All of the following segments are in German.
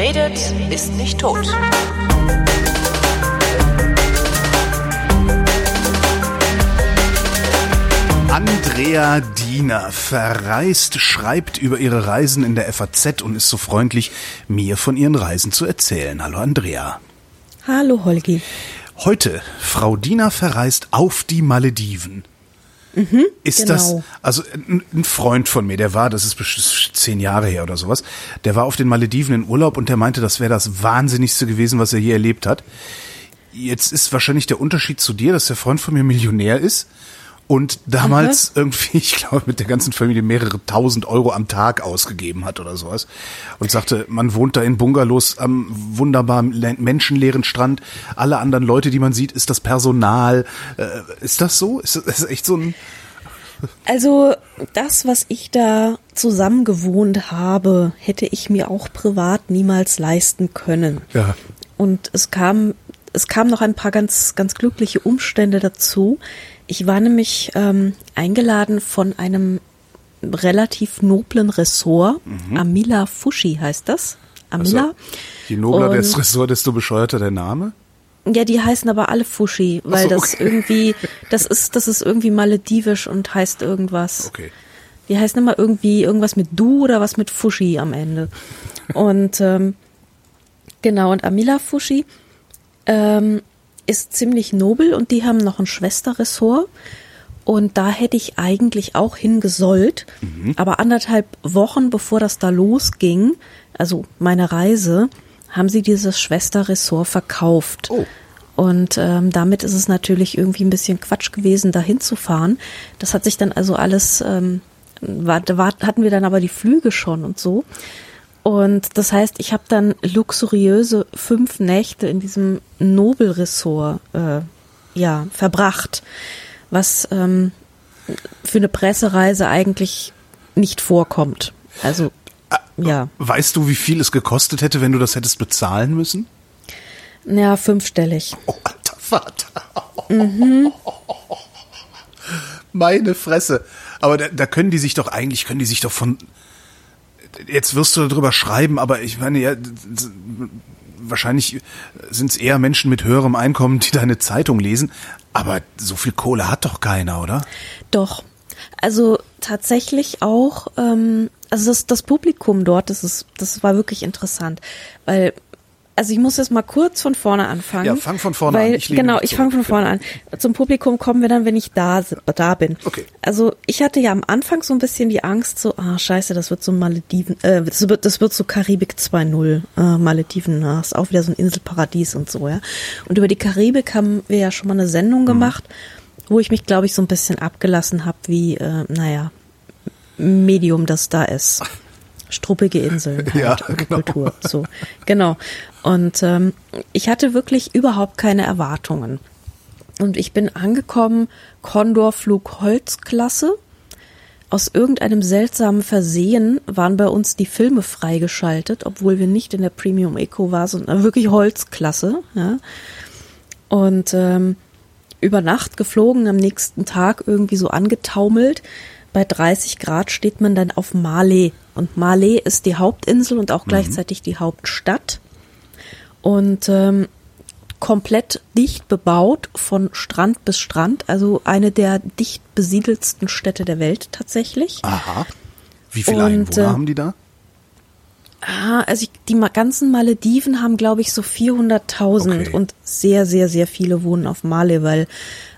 redet, ist nicht tot. Andrea Diener verreist, schreibt über ihre Reisen in der FAZ und ist so freundlich, mir von ihren Reisen zu erzählen. Hallo Andrea. Hallo Holgi. Heute, Frau Diener verreist auf die Malediven. Mhm, ist genau. das, also ein, ein, Freund von mir, der war, das ist zehn Jahre her oder sowas, der war auf den Malediven in Urlaub und der meinte, das wäre das Wahnsinnigste gewesen, was er je erlebt hat. Jetzt ist wahrscheinlich der Unterschied zu dir, dass der Freund von mir Millionär ist und damals mhm. irgendwie, ich glaube, mit der ganzen Familie mehrere tausend Euro am Tag ausgegeben hat oder sowas. Und sagte, man wohnt da in Bungalows am wunderbaren menschenleeren Strand. Alle anderen Leute, die man sieht, ist das Personal. Äh, ist das so? Ist das echt so ein... Also das, was ich da zusammen gewohnt habe, hätte ich mir auch privat niemals leisten können. Ja. Und es kam, es kam noch ein paar ganz, ganz glückliche Umstände dazu. Ich war nämlich ähm, eingeladen von einem relativ noblen Ressort. Mhm. Amila Fushi heißt das. Amila. Also, je nobler das Ressort, desto bescheuerter der Name? Ja, die heißen aber alle Fushi, weil so, okay. das irgendwie, das ist, das ist irgendwie maledivisch und heißt irgendwas. Okay. Die heißen immer irgendwie irgendwas mit Du oder was mit Fushi am Ende. Und ähm, genau, und Amila Fushi ähm, ist ziemlich nobel und die haben noch ein Schwesterressort. Und da hätte ich eigentlich auch hingesollt. Mhm. Aber anderthalb Wochen bevor das da losging, also meine Reise, haben sie dieses Schwesterressort verkauft. Oh. Und ähm, damit ist es natürlich irgendwie ein bisschen Quatsch gewesen, da hinzufahren. Das hat sich dann also alles, ähm, war, war, hatten wir dann aber die Flüge schon und so. Und das heißt, ich habe dann luxuriöse fünf Nächte in diesem Nobelressort äh, ja, verbracht, was ähm, für eine Pressereise eigentlich nicht vorkommt. Also, ja. Weißt du, wie viel es gekostet hätte, wenn du das hättest bezahlen müssen? Ja, fünfstellig. Oh, alter Vater. Mhm. Meine Fresse. Aber da, da können die sich doch eigentlich, können die sich doch von jetzt wirst du darüber schreiben, aber ich meine ja, wahrscheinlich sind es eher Menschen mit höherem Einkommen, die deine Zeitung lesen. Aber so viel Kohle hat doch keiner, oder? Doch. Also tatsächlich auch, ähm, also das, das Publikum dort, das ist, das war wirklich interessant, weil also ich muss jetzt mal kurz von vorne anfangen. Ja, fang von vorne weil, an. Ich genau, ich fange von vorne an. Zum Publikum kommen wir dann, wenn ich da, da bin. Okay. Also ich hatte ja am Anfang so ein bisschen die Angst, so, ah scheiße, das wird so Malediven, äh, das wird, das wird so Karibik 2.0, äh, Malediven, das ist auch wieder so ein Inselparadies und so, ja. Und über die Karibik haben wir ja schon mal eine Sendung mhm. gemacht, wo ich mich, glaube ich, so ein bisschen abgelassen habe, wie, äh, naja, Medium das da ist. struppige Inseln halt, ja, genau. Kultur. So, genau. Und ähm, ich hatte wirklich überhaupt keine Erwartungen. Und ich bin angekommen, Condor-Flug Holzklasse. Aus irgendeinem seltsamen Versehen waren bei uns die Filme freigeschaltet, obwohl wir nicht in der Premium Eco waren, sondern wirklich Holzklasse. Ja. Und ähm, über Nacht geflogen, am nächsten Tag irgendwie so angetaumelt. Bei 30 Grad steht man dann auf Malé. Und Malé ist die Hauptinsel und auch mhm. gleichzeitig die Hauptstadt und ähm, komplett dicht bebaut von Strand bis Strand, also eine der dicht besiedelsten Städte der Welt tatsächlich. Aha. Wie viele und, Einwohner äh, haben die da? Ah, also ich, die ganzen Malediven haben, glaube ich, so 400.000 okay. und sehr, sehr, sehr viele wohnen auf Male, weil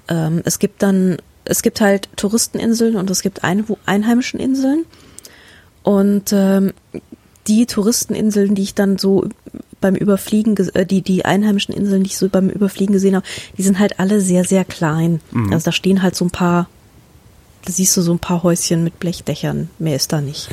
ähm, es gibt dann, es gibt halt Touristeninseln und es gibt Ein einheimischen Inseln. Und ähm, die Touristeninseln, die ich dann so beim Überfliegen, äh, die, die einheimischen Inseln, die ich so beim Überfliegen gesehen habe, die sind halt alle sehr, sehr klein. Mhm. Also da stehen halt so ein paar, da siehst du so ein paar Häuschen mit Blechdächern, mehr ist da nicht.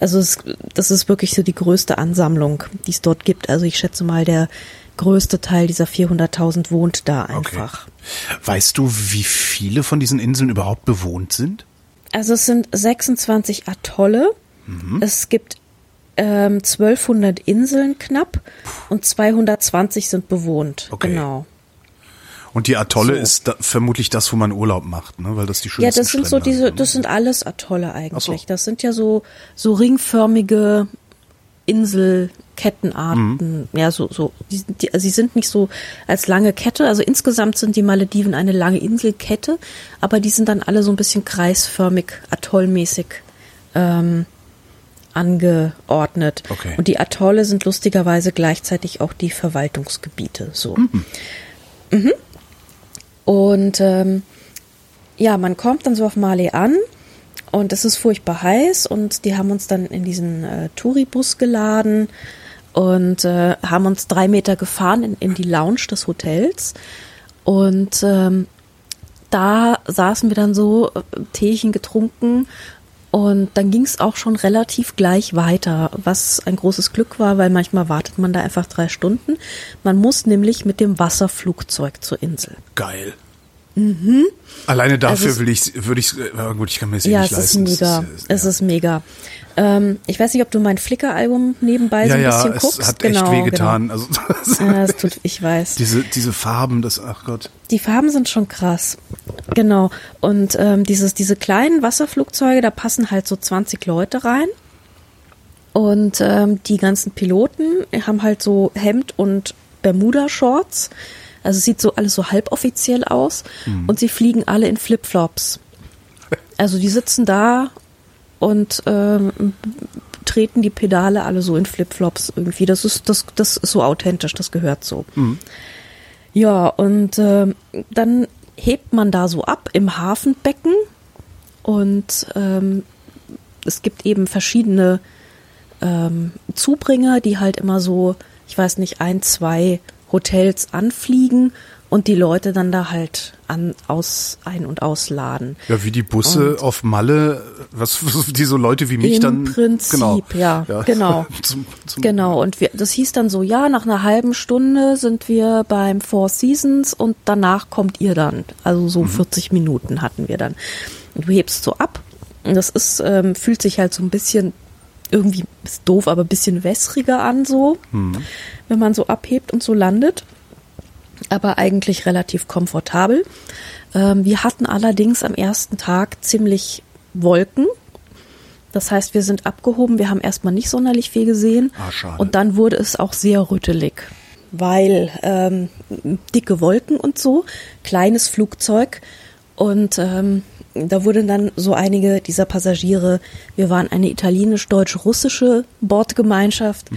Also es, das ist wirklich so die größte Ansammlung, die es dort gibt. Also ich schätze mal, der größte Teil dieser 400.000 wohnt da einfach. Okay. Weißt du, wie viele von diesen Inseln überhaupt bewohnt sind? Also es sind 26 Atolle. Mhm. Es gibt ähm, 1200 Inseln knapp und 220 sind bewohnt. Okay. Genau. Und die Atolle so. ist da, vermutlich das, wo man Urlaub macht, ne? Weil das die schönsten Ja, das sind Strände so diese, das sind alles Atolle eigentlich. So. Das sind ja so so ringförmige Insel Kettenarten, ja, so, so, die, die, also sie sind nicht so als lange Kette, also insgesamt sind die Malediven eine lange Inselkette, aber die sind dann alle so ein bisschen kreisförmig, atollmäßig ähm, angeordnet. Okay. Und die Atolle sind lustigerweise gleichzeitig auch die Verwaltungsgebiete, so. Mhm. Und ähm, ja, man kommt dann so auf Mali an und es ist furchtbar heiß und die haben uns dann in diesen äh, Touribus geladen und äh, haben uns drei Meter gefahren in, in die Lounge des Hotels und ähm, da saßen wir dann so, äh, Teechen getrunken und dann ging es auch schon relativ gleich weiter, was ein großes Glück war, weil manchmal wartet man da einfach drei Stunden. Man muss nämlich mit dem Wasserflugzeug zur Insel. Geil. Alleine dafür Also es- will ich, würde ich, äh, gut, ich kann mir das eh Ja, nicht es ist leisten. mega. Das Es ja. ist mega. Ähm, ich weiß nicht, ob du mein Flickr-Album nebenbei so ja, ein ja, bisschen es guckst. hat genau, echt wehgetan. Also, Genau. Ja, es tut, ich weiß. diese, diese Farben, das, ach Gott. Die Farben sind schon krass. Genau. Und ähm, dieses, diese kleinen Wasserflugzeuge, da passen halt so 20 Leute rein. Und ähm, die ganzen Piloten haben halt so Hemd und Bermuda-Shorts. Also es sieht so alles so halboffiziell aus. Und sie fliegen alle in Flipflops. Also die sitzen da und ähm, treten die Pedale alle so in Flipflops irgendwie. Das ist, das, das ist so authentisch, das gehört so. Ja, und ähm, dann hebt man da so ab im Hafenbecken und ähm, es gibt eben verschiedene ähm, Zubringer, die halt immer so, ich weiß nicht, ein, zwei Hotels anfliegen und die Leute dann da halt an, aus, ein- und ausladen. Ja, wie die Busse auf Malle, was, die so Leute wie mich Im dann. Prinzip, genau, ja, genau. zum, zum, Genau, und wir, das hieß dann so, ja, nach einer halben Stunde sind wir beim Four Seasons und danach kommt ihr dann. Also so 40 Minuten hatten wir dann. Und du hebst so ab. Und das ist, ähm, fühlt sich halt so ein bisschen, irgendwie ist doof, aber ein bisschen wässriger an so, wenn man so abhebt und so landet. Aber eigentlich relativ komfortabel. Ähm, wir hatten allerdings am ersten Tag ziemlich Wolken. Das heißt, wir sind abgehoben, wir haben erstmal nicht sonderlich viel gesehen. Ah. Und dann wurde es auch sehr rüttelig, weil ähm, dicke Wolken und so, kleines Flugzeug. Und ähm, da wurden dann so einige dieser Passagiere, wir waren eine italienisch-deutsch-russische Bordgemeinschaft.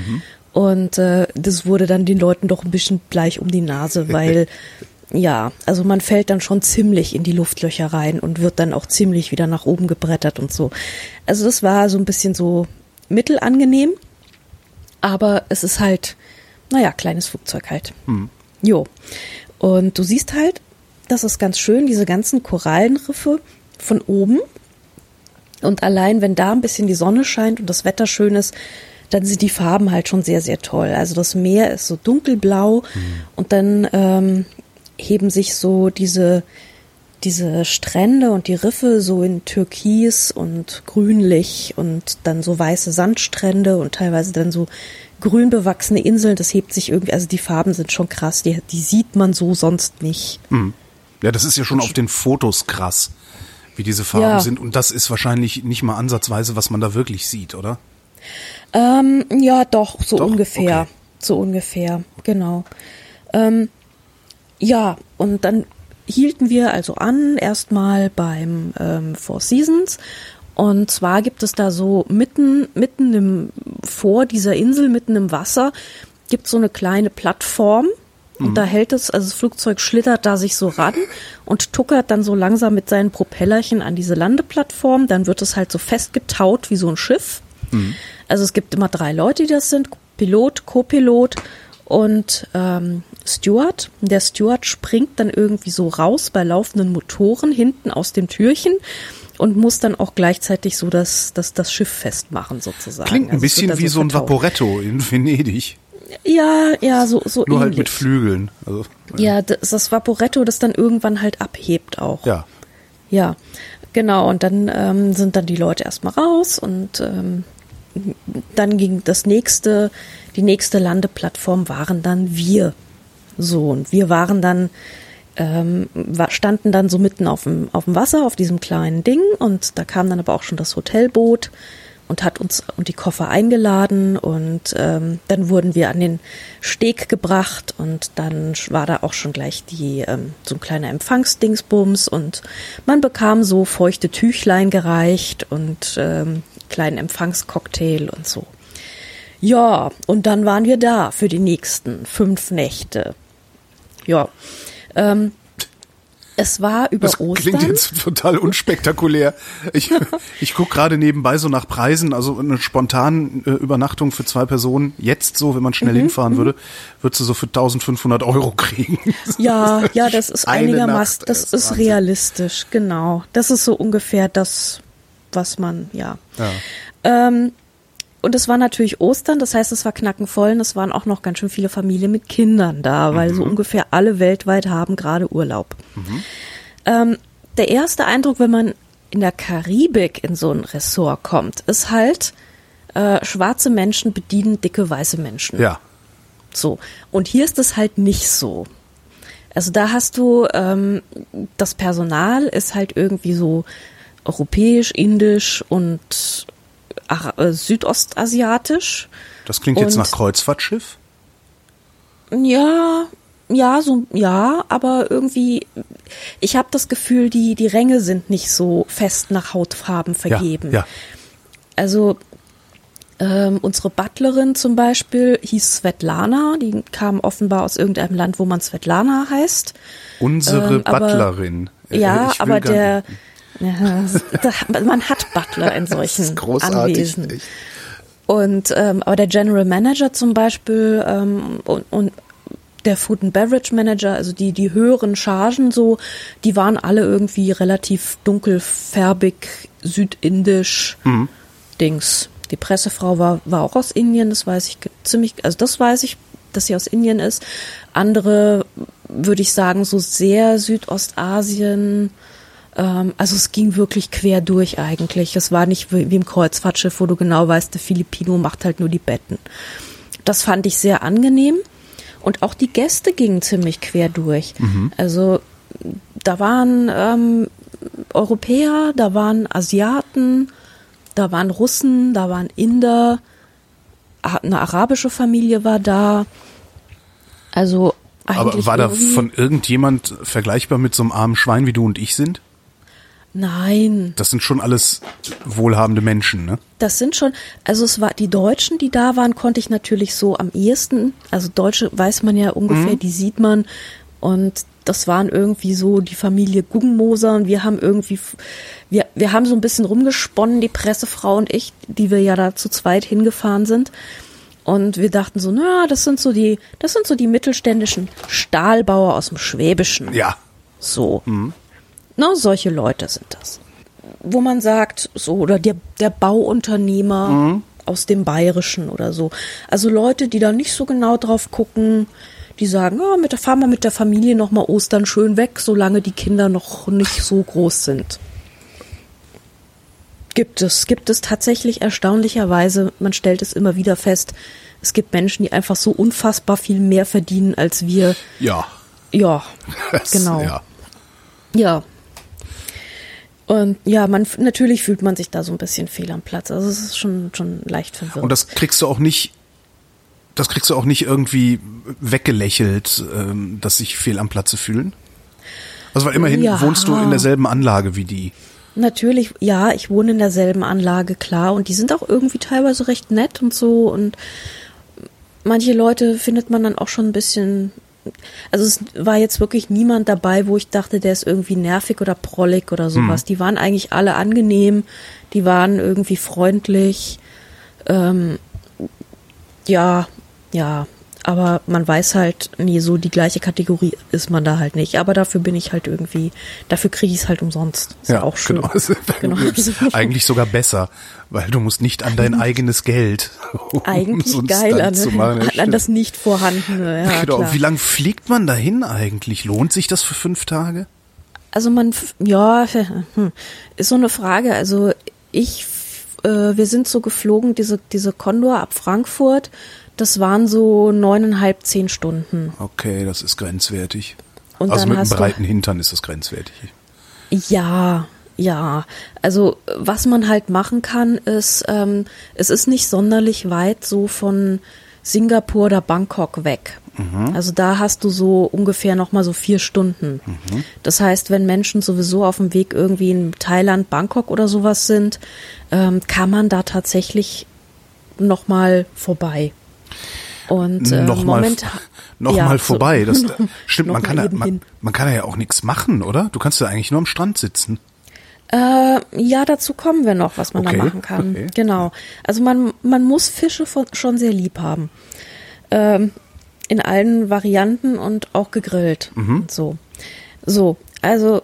Und äh, das wurde dann den Leuten doch ein bisschen gleich um die Nase, weil ja, also man fällt dann schon ziemlich in die Luftlöcher rein und wird dann auch ziemlich wieder nach oben gebrettert und so. Also das war so ein bisschen so mittelangenehm, aber es ist halt, naja, kleines Flugzeug halt. Jo. Und du siehst halt, das ist ganz schön, diese ganzen Korallenriffe von oben. Und allein, wenn da ein bisschen die Sonne scheint und das Wetter schön ist, dann sind die Farben halt schon sehr, sehr toll. Also das Meer ist so dunkelblau und dann ähm, heben sich so diese, diese Strände und die Riffe so in Türkis und grünlich und dann so weiße Sandstrände und teilweise dann so grün bewachsene Inseln. Das hebt sich irgendwie, also die Farben sind schon krass, die, die sieht man so sonst nicht. Ja, das ist ja schon auf den Fotos krass, wie diese Farben Ja. sind. Und das ist wahrscheinlich nicht mal ansatzweise, was man da wirklich sieht, oder? Ähm, ja, doch, so Doch? ungefähr. Okay. So ungefähr, genau. Ähm, ja, und dann hielten wir also an, erstmal beim ähm, Four Seasons. Und zwar gibt es da so mitten, mitten im, vor dieser Insel, mitten im Wasser, gibt so eine kleine Plattform. Und da hält es, also das Flugzeug schlittert da sich so ran und tuckert dann so langsam mit seinen Propellerchen an diese Landeplattform. Dann wird es halt so festgetaut wie so ein Schiff. Also es gibt immer drei Leute, die das sind. Pilot, Co-Pilot und ähm, Steward. Der Steward springt dann irgendwie so raus bei laufenden Motoren hinten aus dem Türchen und muss dann auch gleichzeitig so das, das, das Schiff festmachen sozusagen. Klingt ein Also bisschen wie so ein vertaut. Vaporetto in Venedig. Ja, ja, so, so Nur ähnlich. halt mit Flügeln. Also, Ja, das ist das Vaporetto, das dann irgendwann halt abhebt auch. ja. Ja, genau. Und dann ähm, sind dann die Leute erstmal raus und ähm, dann ging das nächste, die nächste Landeplattform waren dann wir. So, und wir waren dann, ähm, standen dann so mitten auf dem, auf dem Wasser, auf diesem kleinen Ding. Und da kam dann aber auch schon das Hotelboot und hat uns und die Koffer eingeladen. Und ähm, dann wurden wir an den Steg gebracht. Und dann war da auch schon gleich die ähm, so ein kleiner Empfangsdingsbums. Und man bekam so feuchte Tüchlein gereicht. Und ähm, kleinen Empfangscocktail und so. Ja, und dann waren wir da für die nächsten fünf Nächte. Ja. Ähm, es war über das Ostern. Klingt jetzt total unspektakulär. Ich, ich guck gerade nebenbei so nach Preisen, also eine spontane äh, Übernachtung für zwei Personen, jetzt so, wenn man schnell Mhm, hinfahren würde, würdest du so für 1500 Euro kriegen. Ja, ja, das ist einigermaßen, das ist ist realistisch, genau. Das ist so ungefähr das, was man, ja. Ja. Ähm, und es war natürlich Ostern, das heißt, es war knackenvoll und es waren auch noch ganz schön viele Familien mit Kindern da, weil so ungefähr alle weltweit haben gerade Urlaub. Ähm, der erste Eindruck, wenn man in der Karibik in so ein Ressort kommt, ist halt, äh, schwarze Menschen bedienen dicke weiße Menschen. Ja. So. Und hier ist es halt nicht so. Also da hast du, ähm, das Personal ist halt irgendwie so europäisch, indisch und Ara äh, südostasiatisch. Das klingt jetzt Und- nach Kreuzfahrtschiff. Ja, ja, so, ja, aber irgendwie, ich habe das Gefühl, die, die Ränge sind nicht so fest nach Hautfarben vergeben. Ja, ja. Also ähm, unsere Butlerin zum Beispiel hieß Svetlana, die kam offenbar aus irgendeinem Land, wo man Svetlana heißt. Unsere Ähm, aber- Butlerin. Äh, Ja, aber der, nicht- ja, man hat Butler in Das solchen ist großartig. Anwesen. echt. Und ähm, aber der General Manager zum Beispiel ähm, und, und der Food and Beverage Manager, also die die höheren Chargen so, die waren alle irgendwie relativ dunkelfärbig, südindisch Dings. Die Pressefrau war war auch aus Indien, das weiß ich ziemlich, also das weiß ich, dass sie aus Indien ist. Andere würde ich sagen so sehr Südostasien. Ähm, also es ging wirklich quer durch eigentlich. Es war nicht wie, wie im Kreuzfahrtschiff, wo du genau weißt, der Filipino macht halt nur die Betten. Das fand ich sehr angenehm. Und auch die Gäste gingen ziemlich quer durch. Also da waren ähm, Europäer, da waren Asiaten, da waren Russen, da waren Inder, eine arabische Familie war da. Also Aber eigentlich war da von irgendjemand vergleichbar mit so einem armen Schwein, wie du und ich sind? Nein, Das sind schon alles wohlhabende Menschen, ne? das sind schon, also es war die Deutschen, die da waren, konnte ich natürlich so am ehesten, also Deutsche weiß man ja ungefähr, die sieht man und das waren irgendwie so die Familie Guggenmoser und wir haben irgendwie, wir, wir haben so ein bisschen rumgesponnen, die Pressefrau und ich, die wir ja da zu zweit hingefahren sind. Und wir dachten so, na, das sind so die, das sind so die mittelständischen Stahlbauer aus dem Schwäbischen. Ja. So. Na, solche Leute sind das. Wo man sagt, so, oder der, der Bauunternehmer aus dem Bayerischen oder so. Also Leute, die da nicht so genau drauf gucken, die sagen, ja, mit der, fahren wir mit der Familie nochmal Ostern schön weg, solange die Kinder noch nicht so groß sind. Gibt es, gibt es tatsächlich erstaunlicherweise, man stellt es immer wieder fest, es gibt Menschen, die einfach so unfassbar viel mehr verdienen als wir. Ja. Ja, Das- genau. Ja. Ja. Und ja, man natürlich fühlt man sich da so ein bisschen fehl am Platz. Also es ist schon schon leicht verwirrend. Und das kriegst du auch nicht, das kriegst du auch nicht irgendwie weggelächelt, ähm, dass sich fehl am Platze fühlen? Also weil immerhin Ja. wohnst du in derselben Anlage wie die. Natürlich, ja, ich wohne in derselben Anlage, klar. Und die sind auch irgendwie teilweise recht nett und so. Und manche Leute findet man dann auch schon ein bisschen. Also es war jetzt wirklich niemand dabei, wo ich dachte, der ist irgendwie nervig oder prollig oder sowas. Die waren eigentlich alle angenehm, die waren irgendwie freundlich. Ähm, ja, ja. Aber man weiß halt, nee, so die gleiche Kategorie ist man da halt nicht. Aber dafür bin ich halt irgendwie, dafür kriege ich es halt umsonst. Ist ja, auch schön. Genau. Genau. Eigentlich sogar besser, weil du musst nicht an dein eigenes Geld. um Eigentlich geil an, machen. An, an das nicht vorhandene. Ja, genau. klar. Wie lang fliegt man dahin eigentlich? Lohnt sich das für fünf Tage? Also man, ja, hm, ist so eine Frage. Also ich, äh, wir sind so geflogen, diese, diese Condor ab Frankfurt, das waren so neuneinhalb, zehn Stunden. Okay, das ist grenzwertig. Und also mit einem breiten Hintern ist das grenzwertig. Ja, Ja, also was man halt machen kann, ist, ähm, es ist nicht sonderlich weit so von Singapur oder Bangkok weg. Mhm. Also da hast du so ungefähr noch mal so vier Stunden. Mhm. Das heißt, wenn Menschen sowieso auf dem Weg irgendwie in Thailand, Bangkok oder sowas sind, ähm, kann man da tatsächlich noch mal vorbei. Und äh, noch Moment, mal, noch ja, mal vorbei. Das stimmt. man kann ja, man, man, kann ja auch nichts machen, oder? Du kannst ja eigentlich nur am Strand sitzen. Äh, ja, dazu kommen wir noch, was man okay, da machen kann. Okay. Genau. Also man man muss Fische von, schon sehr lieb haben. Ähm, in allen Varianten und auch gegrillt. Mhm. So. So, also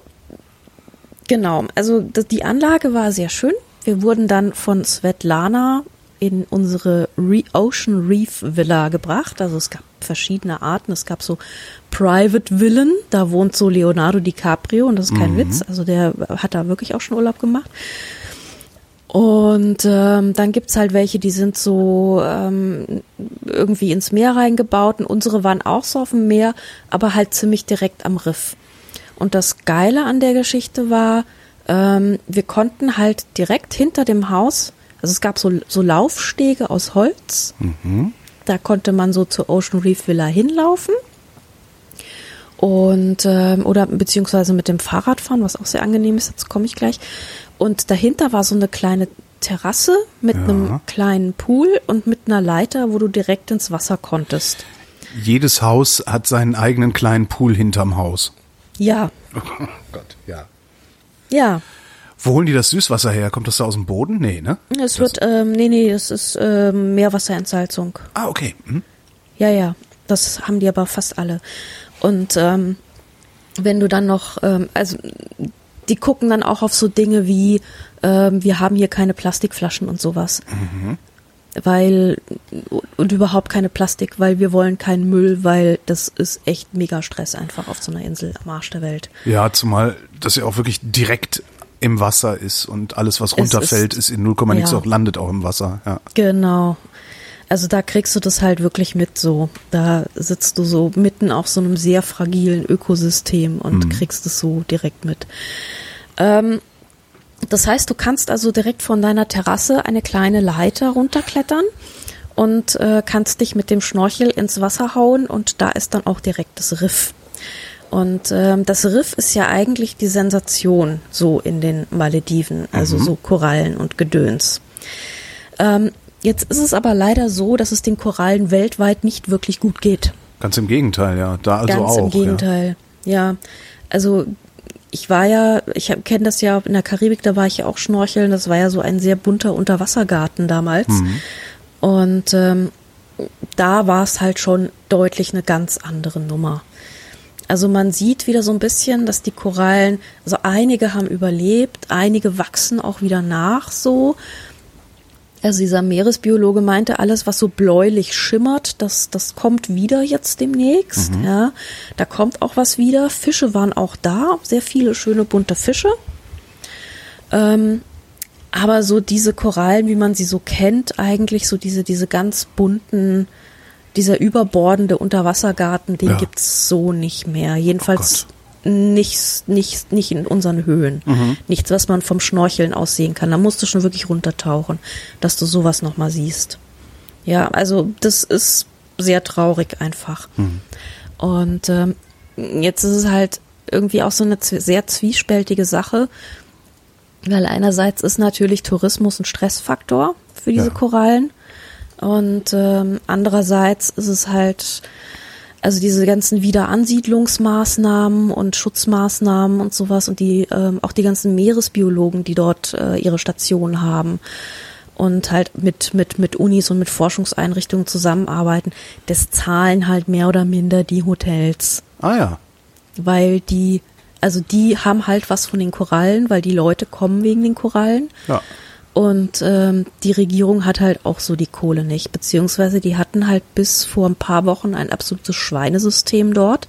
genau, also die Anlage war sehr schön. Wir wurden dann von Svetlana in unsere Re Ocean Reef Villa gebracht. Also es gab verschiedene Arten. Es gab so Private Villen, da wohnt so Leonardo DiCaprio und das ist kein mhm. Witz. Also der hat da wirklich auch schon Urlaub gemacht. Und ähm, dann gibt's halt welche, die sind so ähm, irgendwie ins Meer reingebaut und unsere waren auch so auf dem Meer, aber halt ziemlich direkt am Riff. Und das Geile an der Geschichte war, ähm, wir konnten halt direkt hinter dem Haus, also es gab so, so Laufstege aus Holz, mhm. da konnte man so zur Ocean Reef Villa hinlaufen und ähm, oder beziehungsweise mit dem Fahrrad fahren, was auch sehr angenehm ist, jetzt komme ich gleich. Und dahinter war so eine kleine Terrasse mit ja. einem kleinen Pool und mit einer Leiter, wo du direkt ins Wasser konntest. Jedes Haus hat seinen eigenen kleinen Pool hinterm Haus. Ja. Oh Gott, ja. Ja. Wo holen die das Süßwasser her? Kommt das da aus dem Boden? Nee, ne? Es wird, ähm, nee, nee, es ist ähm, Meerwasserentsalzung. Ah, okay. Hm. Ja, ja. Das haben die aber fast alle. Und ähm, wenn du dann noch, ähm, also die gucken dann auch auf so Dinge wie, ähm, wir haben hier keine Plastikflaschen und sowas. Mhm. Weil, und überhaupt keine Plastik, weil wir wollen keinen Müll, weil das ist echt mega Stress einfach auf so einer Insel am Arsch der Welt. Ja, zumal das ja auch wirklich direkt im Wasser ist und alles, was runterfällt, ist, ist, in 0, ja. nichts auch landet auch im Wasser. Ja. Genau. Also da kriegst du das halt wirklich mit so. Da sitzt du so mitten auf so einem sehr fragilen Ökosystem und mhm. kriegst es so direkt mit. Ähm, das heißt, du kannst also direkt von deiner Terrasse eine kleine Leiter runterklettern und äh, kannst dich mit dem Schnorchel ins Wasser hauen und da ist dann auch direkt das Riff. Und ähm, das Riff ist ja eigentlich die Sensation so in den Malediven, also mhm. so Korallen und Gedöns. Ähm, Jetzt ist es aber leider so, dass es den Korallen weltweit nicht wirklich gut geht. Ganz im Gegenteil, ja. Da also Ganz auch. Ganz im Gegenteil, ja. ja. Also ich war ja, ich kenne das ja in der Karibik, da war ich ja auch schnorcheln. Das war ja so ein sehr bunter Unterwassergarten damals. Mhm. Und ähm, da war es halt schon deutlich eine ganz andere Nummer. Also man sieht wieder so ein bisschen, dass die Korallen, also einige haben überlebt, einige wachsen auch wieder nach so. Also dieser Meeresbiologe meinte, alles, was so bläulich schimmert, das, das kommt wieder jetzt demnächst. Mhm. Ja, da kommt auch was wieder. Fische waren auch da, sehr viele schöne bunte Fische. Ähm, aber so diese Korallen, wie man sie so kennt, eigentlich so diese, diese ganz bunten, dieser überbordende Unterwassergarten, den ja. gibt's so nicht mehr. Jedenfalls oh nichts, nichts, nicht in unseren Höhen. Mhm. Nichts, was man vom Schnorcheln aus sehen kann. Da musst du schon wirklich runtertauchen, dass du sowas nochmal siehst. Ja, also das ist sehr traurig einfach. Mhm. Und ähm, jetzt ist es halt irgendwie auch so eine sehr zwiespältige Sache, weil einerseits ist natürlich Tourismus ein Stressfaktor für diese ja. Korallen und ähm, andererseits ist es halt also diese ganzen Wiederansiedlungsmaßnahmen und Schutzmaßnahmen und sowas und die ähm, auch die ganzen Meeresbiologen, die dort äh, ihre Station haben und halt mit mit mit Unis und mit Forschungseinrichtungen zusammenarbeiten, das zahlen halt mehr oder minder die Hotels. Ah ja. Weil die also die haben halt was von den Korallen, weil die Leute kommen wegen den Korallen. Ja. Und ähm, die Regierung hat halt auch so die Kohle nicht, beziehungsweise die hatten halt bis vor ein paar Wochen ein absolutes Schweinesystem dort.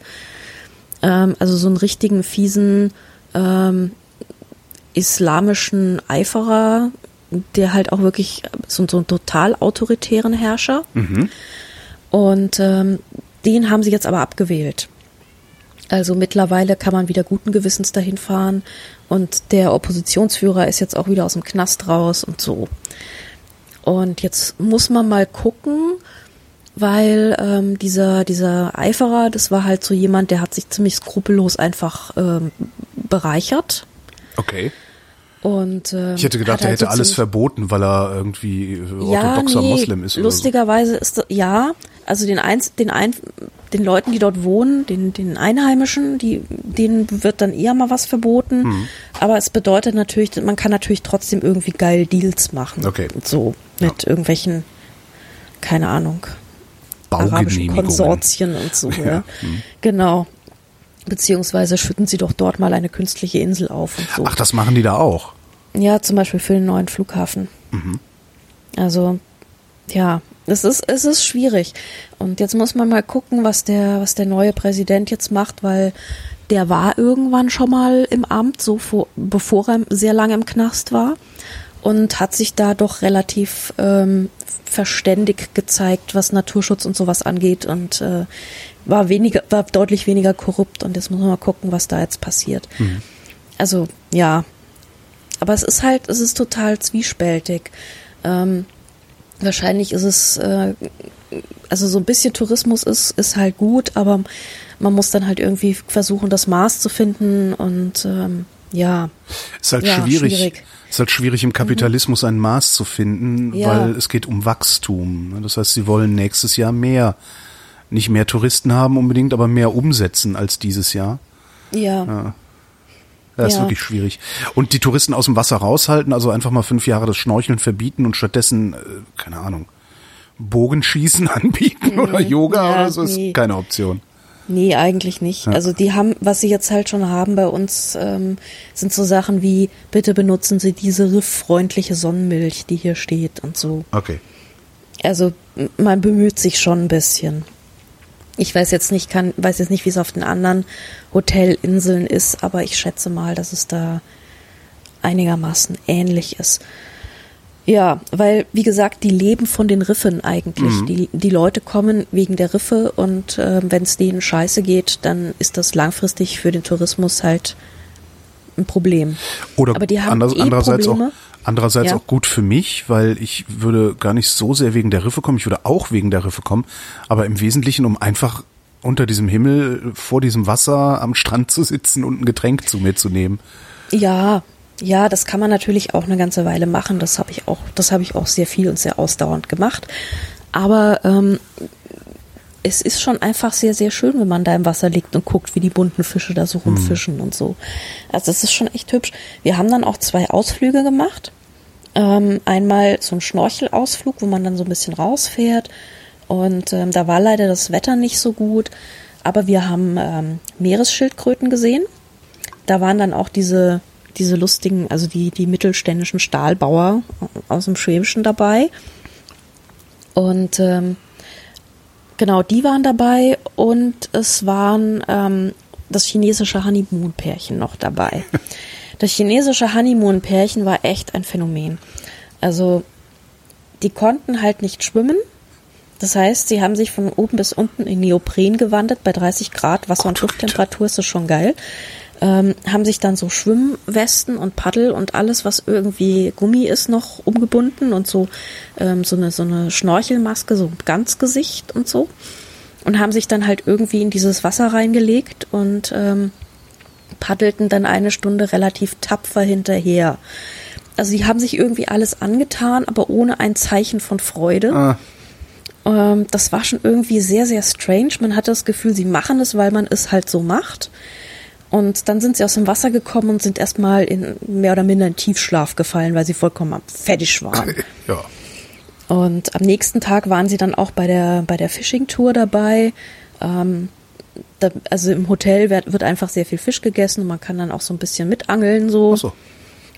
Ähm, also so einen richtigen fiesen ähm, islamischen Eiferer, der halt auch wirklich so, so einen total autoritären Herrscher. Mhm. Und ähm, den haben sie jetzt aber abgewählt. Also mittlerweile kann man wieder guten Gewissens dahin fahren und der Oppositionsführer ist jetzt auch wieder aus dem Knast raus und so. Und jetzt muss man mal gucken, weil ähm, dieser dieser Eiferer, das war halt so jemand, der hat sich ziemlich skrupellos einfach ähm, bereichert. Okay. Und, ähm, ich hätte gedacht, er halt hätte so alles verboten, weil er irgendwie äh, ja, orthodoxer nee, Moslem ist. Oder so. Lustigerweise ist das- ja, also den eins, den ein, den Leuten, die dort wohnen, den den Einheimischen, die denen wird dann eher mal was verboten. Hm. Aber es bedeutet natürlich, man kann natürlich trotzdem irgendwie geil Deals machen. Okay. So mit irgendwelchen, keine Ahnung, arabischen. Konsortien und so. Ja. Ja, hm. Genau. Beziehungsweise schütten sie doch dort mal eine künstliche Insel auf und so. Ach, das machen die da auch. Ja, zum Beispiel für den neuen Flughafen. Also, ja, es ist, es ist schwierig. Und jetzt muss man mal gucken, was der, was der neue Präsident jetzt macht, weil der war irgendwann schon mal im Amt, so vor, bevor er sehr lange im Knast war und hat sich da doch relativ ähm, verständig gezeigt, was Naturschutz und sowas angeht und äh, war weniger, war deutlich weniger korrupt und jetzt muss man mal gucken, was da jetzt passiert. Also ja, aber es ist halt, es ist total zwiespältig. Ähm, wahrscheinlich ist es, äh, also so ein bisschen Tourismus ist, ist halt gut, aber man muss dann halt irgendwie versuchen, das Maß zu finden und ähm, ja. Ist halt Ja, schwierig. schwierig. Mhm. Ist halt schwierig im Kapitalismus ein Maß zu finden, Ja. weil es geht um Wachstum. Das heißt, sie wollen nächstes Jahr mehr, nicht mehr Touristen haben unbedingt, aber mehr umsetzen als dieses Jahr. Ja, Das ist Ja. wirklich schwierig. Und die Touristen aus dem Wasser raushalten, also einfach mal fünf Jahre das Schnorcheln verbieten und stattdessen, äh, keine Ahnung, Bogenschießen anbieten oder Yoga Mhm. Ja, oder so, ist nee. keine Option. nee, eigentlich nicht. Also die haben, was sie jetzt halt schon haben bei uns, ähm, sind so Sachen wie, bitte benutzen Sie diese rifffreundliche Sonnenmilch, die hier steht und so. Okay. Also man bemüht sich schon ein bisschen. Ich weiß jetzt nicht, kann, weiß jetzt nicht, wie es auf den anderen Hotelinseln ist, aber ich schätze mal, dass es da einigermaßen ähnlich ist. Ja, weil, wie gesagt, die leben von den Riffen eigentlich. Die, die Leute kommen wegen der Riffe und äh, wenn es denen scheiße geht, dann ist das langfristig für den Tourismus halt ein Problem. Oder Aber die haben anders, eh andererseits, auch, Probleme. andererseits Ja. auch gut für mich, weil ich würde gar nicht so sehr wegen der Riffe kommen, ich würde auch wegen der Riffe kommen, aber im Wesentlichen, um einfach unter diesem Himmel, vor diesem Wasser am Strand zu sitzen und ein Getränk zu mir zu nehmen. Ja, ja, das kann man natürlich auch eine ganze Weile machen. Das habe ich auch, das habe ich auch sehr viel und sehr ausdauernd gemacht. Aber ähm, es ist schon einfach sehr, sehr schön, wenn man da im Wasser liegt und guckt, wie die bunten Fische da so rumfischen und so. Also das ist schon echt hübsch. Wir haben dann auch zwei Ausflüge gemacht. Ähm, einmal so ein Schnorchelausflug, wo man dann so ein bisschen rausfährt. Und ähm, da war leider das Wetter nicht so gut. Aber wir haben ähm, Meeresschildkröten gesehen. Da waren dann auch diese, diese lustigen, also die, die mittelständischen Stahlbauer aus dem Schwäbischen dabei. Und ähm, genau, die waren dabei und es waren ähm, das chinesische Honeymoon-Pärchen noch dabei. Das chinesische Honeymoon-Pärchen war echt ein Phänomen. Also, die konnten halt nicht schwimmen. Das heißt, sie haben sich von oben bis unten in Neopren gewandelt. Bei 30 Grad Wasser- und Lufttemperatur ist das schon geil. Ähm, haben sich dann so Schwimmwesten und Paddel und alles, was irgendwie Gummi ist, noch umgebunden und so, ähm, so, eine, so eine Schnorchelmaske, so ganz Gesicht und so. Und haben sich dann halt irgendwie in dieses Wasser reingelegt und ähm, paddelten dann eine Stunde relativ tapfer hinterher. Also sie haben sich irgendwie alles angetan, aber ohne ein Zeichen von Freude. Ah, Ähm, das war schon irgendwie sehr, sehr strange. Man hatte das Gefühl, sie machen es, weil man es halt so macht. Und dann sind sie aus dem Wasser gekommen und sind erstmal in mehr oder minder in Tiefschlaf gefallen, weil sie vollkommen fertig waren. ja. Und am nächsten Tag waren sie dann auch bei der, bei der Fishing-Tour dabei. Ähm, da, also im Hotel wird, wird einfach sehr viel Fisch gegessen und man kann dann auch so ein bisschen mitangeln so. Ach so.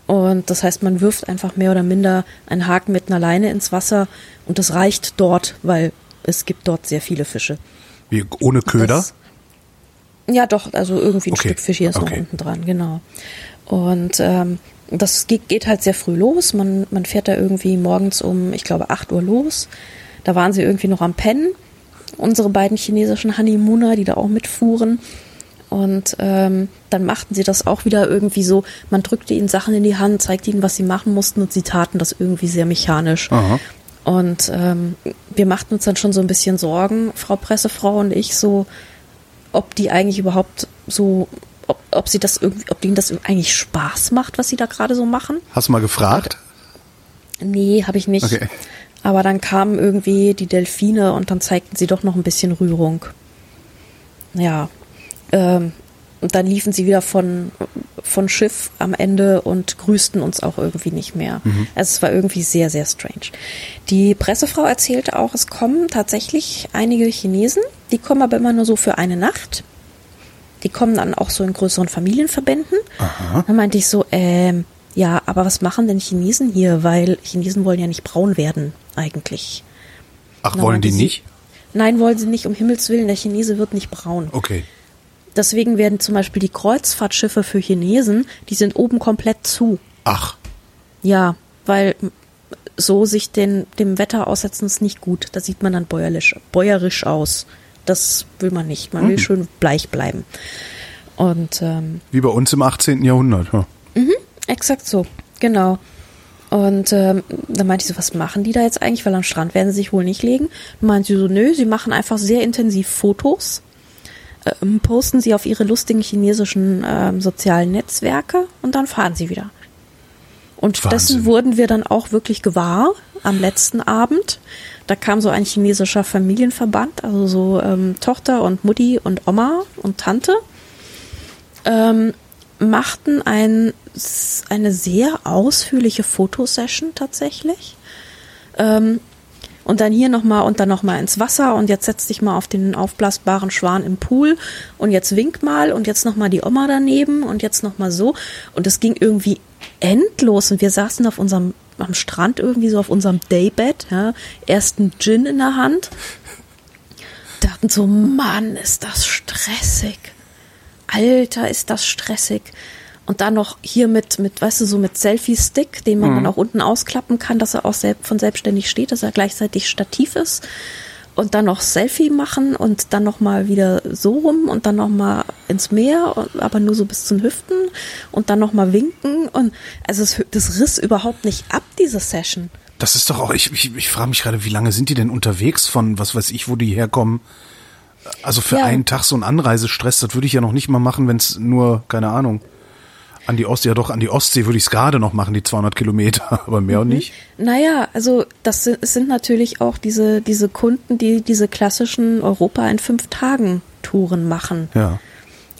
Und das heißt, man wirft einfach mehr oder minder einen Haken mit einer Leine ins Wasser und das reicht dort, weil es gibt dort sehr viele Fische. Wie, ohne Köder? Das, ja, doch, also irgendwie ein Okay, Stück Fisch hier ist okay. noch unten dran, genau. Und ähm, das geht, geht halt sehr früh los. Man, man fährt da irgendwie morgens um, ich glaube, 8 Uhr los. Da waren sie irgendwie noch am Pennen. Unsere beiden chinesischen Honeymooner, die da auch mitfuhren. Und ähm, dann machten sie das auch wieder irgendwie so, man drückte ihnen Sachen in die Hand, zeigte ihnen, was sie machen mussten und sie taten das irgendwie sehr mechanisch. Aha. Und ähm, wir machten uns dann schon so ein bisschen Sorgen, Frau Pressefrau und ich, so, ob die eigentlich überhaupt so, ob, ob sie das irgendwie, ob denen das eigentlich Spaß macht, was sie da gerade so machen. Hast du mal gefragt? Nee, habe ich nicht. Okay. Aber dann kamen irgendwie die Delfine und dann zeigten sie doch noch ein bisschen Rührung. Ja. Ähm, und dann liefen sie wieder von, von Schiff am Ende und grüßten uns auch irgendwie nicht mehr. Also es war irgendwie sehr, sehr strange. Die Pressefrau erzählte auch, es kommen tatsächlich einige Chinesen, die kommen aber immer nur so für eine Nacht. Die kommen dann auch so in größeren Familienverbänden. Dann meinte ich so, ähm, ja, aber was machen denn Chinesen hier? Weil Chinesen wollen ja nicht braun werden, eigentlich. Ach, wollen die nicht? Nein, wollen sie nicht, um Himmels Willen, der Chinese wird nicht braun. Okay. Deswegen werden zum Beispiel die Kreuzfahrtschiffe für Chinesen, die sind oben komplett zu. Ach, Ja, weil so sich den, dem Wetter aussetzen ist nicht gut. Da sieht man dann bäuerlich, bäuerisch aus. Das will man nicht. Man will schön bleich bleiben. Und ähm, wie bei uns im 18. Jahrhundert. Ja. Exakt so, genau. Und ähm, dann meinte ich so, was machen die da jetzt eigentlich? Weil am Strand werden sie sich wohl nicht legen. Dann meinte sie so, nö, sie machen einfach sehr intensiv Fotos, ähm, posten sie auf ihre lustigen chinesischen ähm, sozialen Netzwerke und dann fahren sie wieder. Und Wahnsinn. dessen wurden wir dann auch wirklich gewahr am letzten Abend. Da kam so ein chinesischer Familienverband, also so ähm, Tochter und Mutti und Oma und Tante ähm, machten ein, eine sehr ausführliche Fotosession tatsächlich. Ähm, und dann hier nochmal und dann nochmal ins Wasser und jetzt setz dich mal auf den aufblasbaren Schwan im Pool und jetzt wink mal und jetzt nochmal die Oma daneben und jetzt nochmal so. Und es ging irgendwie endlos und wir saßen auf unserem, am Strand irgendwie so auf unserem Daybed, ja, ersten Gin in der Hand. Dachten so, Mann, ist das stressig. Alter, ist das stressig. Und dann noch hier mit, mit, weißt du, so mit Selfie-Stick, den man dann auch unten ausklappen kann, dass er auch selbst von selbstständig steht, dass er gleichzeitig Stativ ist. Und dann noch Selfie machen und dann noch mal wieder so rum und dann noch mal ins Meer, aber nur so bis zu den Hüften und dann noch mal winken und also es, das riss überhaupt nicht ab diese Session. Das ist doch auch, ich, ich, ich frage mich gerade, wie lange sind die denn unterwegs von, was weiß ich, wo die herkommen? Also für Ja. einen Tag so ein Anreisestress, das würde ich ja noch nicht mal machen, wenn es nur, keine Ahnung, an die Ostsee, ja doch, an die Ostsee würde ich es gerade noch machen, die 200 Kilometer, aber mehr und nicht. Naja, also das sind, sind natürlich auch diese, diese Kunden, die diese klassischen Europa in fünf Tagen Touren machen. Ja.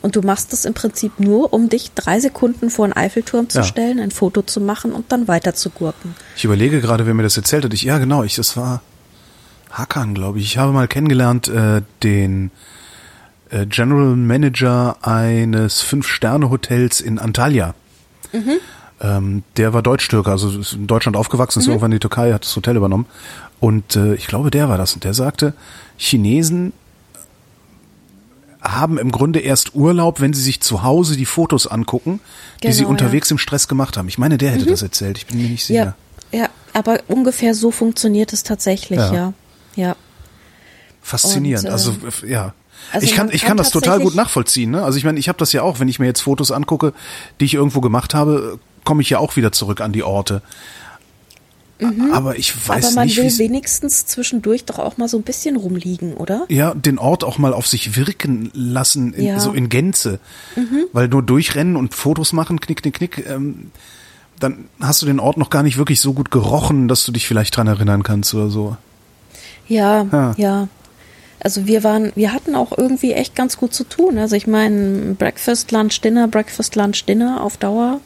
Und du machst das im Prinzip nur, um dich drei Sekunden vor den Eiffelturm zu Ja. stellen, ein Foto zu machen und dann weiter zu gurken. Ich überlege gerade, wer mir das erzählt hat. Ich, ja, genau, ich, das war Hakan, glaube ich. Ich habe mal kennengelernt äh, den General Manager eines Fünf-Sterne-Hotels in Antalya. Ähm, der war Deutsch-Türke, also ist in Deutschland aufgewachsen, ist irgendwann in die Türkei, hat das Hotel übernommen. Und äh, ich glaube, der war das. Und der sagte, Chinesen haben im Grunde erst Urlaub, wenn sie sich zu Hause die Fotos angucken, die sie Genau, ja. unterwegs im Stress gemacht haben. Ich meine, der hätte das erzählt. Ich bin mir nicht sicher. Ja, ja, aber ungefähr so funktioniert es tatsächlich, Ja. ja. Ja. Faszinierend. Und, äh, also ja. Also ich kann, man ich kann kann das total gut nachvollziehen. Ne? Also ich meine, ich habe das ja auch, wenn ich mir jetzt Fotos angucke, die ich irgendwo gemacht habe, komme ich ja auch wieder zurück an die Orte. Aber ich weiß Mhm. aber man nicht, will wenigstens zwischendurch doch auch mal so ein bisschen rumliegen, oder? ja, den Ort auch mal auf sich wirken lassen, in, Ja. Mhm. so in Gänze. Weil nur durchrennen und Fotos machen, knick, knick, knick, ähm, dann hast du den Ort noch gar nicht wirklich so gut gerochen, dass du dich vielleicht dran erinnern kannst oder so. Ja, Ja. ja. Also wir waren, wir hatten auch irgendwie echt ganz gut zu tun. Also ich meine, Breakfast, Lunch, Dinner, Breakfast, Lunch, Dinner auf Dauer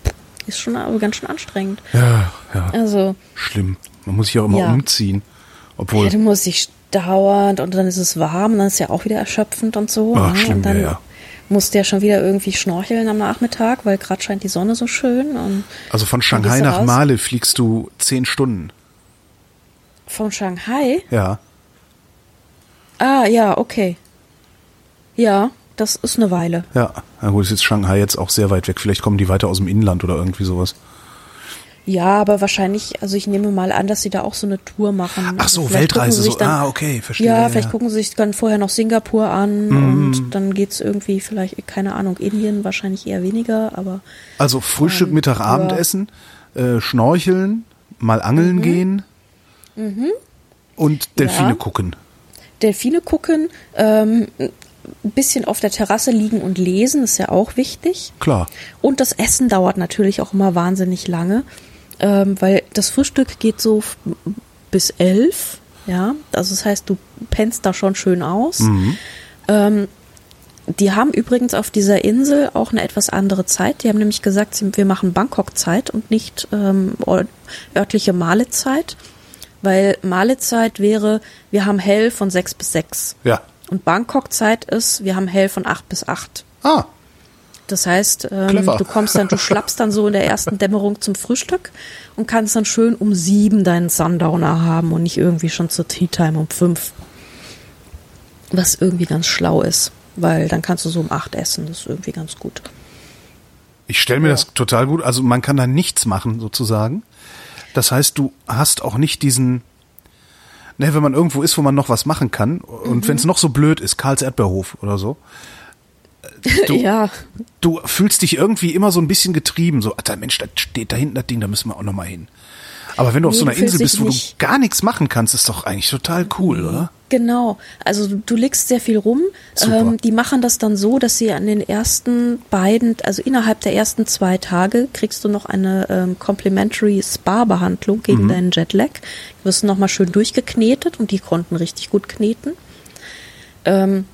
ist schon also ganz schön anstrengend. Ja, ja, Also schlimm. Man muss sich auch immer Ja. umziehen. Obwohl, ja, du musst dich dauernd und dann ist es warm, dann ist es ja auch wieder erschöpfend und so. Ach, ne? schlimm, und dann ja, du ja schon wieder irgendwie schnorcheln am Nachmittag, weil gerade scheint die Sonne so schön. Und also von Shanghai nach raus. Male fliegst du zehn Stunden. von Shanghai. Ja. Ah, ja, okay. Ja, das ist eine Weile. Ja, na gut, ist jetzt Shanghai jetzt auch sehr weit weg. Vielleicht kommen die weiter aus dem Inland oder irgendwie sowas. Ja, aber wahrscheinlich, also ich nehme mal an, dass sie da auch so eine Tour machen. Ach so, also Weltreise, so, dann, ah, okay, verstehe. Ja, vielleicht gucken sie sich dann vorher noch Singapur an Mhm. und dann geht's irgendwie vielleicht, keine Ahnung, Indien wahrscheinlich eher weniger, aber Also Frühstück, Ähm, Mittag, ja. Abendessen, äh, Schnorcheln, mal Mhm. angeln gehen und Delfine Ja. gucken. Delfine gucken, ähm, ein bisschen auf der Terrasse liegen und lesen, ist ja auch wichtig. Klar. Und das Essen dauert natürlich auch immer wahnsinnig lange, ähm, weil das Frühstück geht so bis elf, ja. Also das heißt, du pennst da schon schön aus. Ähm, die haben übrigens auf dieser Insel auch eine etwas andere Zeit. Die haben nämlich gesagt, wir machen Bangkok-Zeit und nicht ähm, örtliche Malezeit, weil Malezeit wäre, wir haben hell von sechs bis sechs. Ja. Und Bangkok-Zeit ist, wir haben hell von acht bis acht. Ah, Das heißt, ähm, du kommst dann, du schlappst dann so in der ersten Dämmerung zum Frühstück und kannst dann schön um sieben deinen Sundowner haben und nicht irgendwie schon zur Tea Time um fünf. Was irgendwie ganz schlau ist, weil dann kannst du so um acht essen. Das ist irgendwie ganz gut. ich stelle mir das total gut. Also man kann da nichts machen sozusagen. Das heißt, du hast auch nicht diesen, ne, wenn man irgendwo ist, wo man noch was machen kann und Mhm. wenn es noch so blöd ist, Karls Erdbeerhof oder so, Du- ja, du fühlst dich irgendwie immer so ein bisschen getrieben. So, Alter, Mensch, da steht da hinten das Ding, da müssen wir auch noch mal hin. Aber wenn du auf so einer Insel bist, wo du gar nichts machen kannst, ist doch eigentlich total cool, oder? Genau, also du, legst sehr viel rum. Ähm, die machen das dann so, dass sie an den ersten beiden, also innerhalb der ersten zwei Tage kriegst du noch eine ähm, Complimentary Spa-Behandlung gegen Mhm. deinen Jetlag. Du wirst nochmal schön durchgeknetet und die konnten richtig gut kneten. Ähm,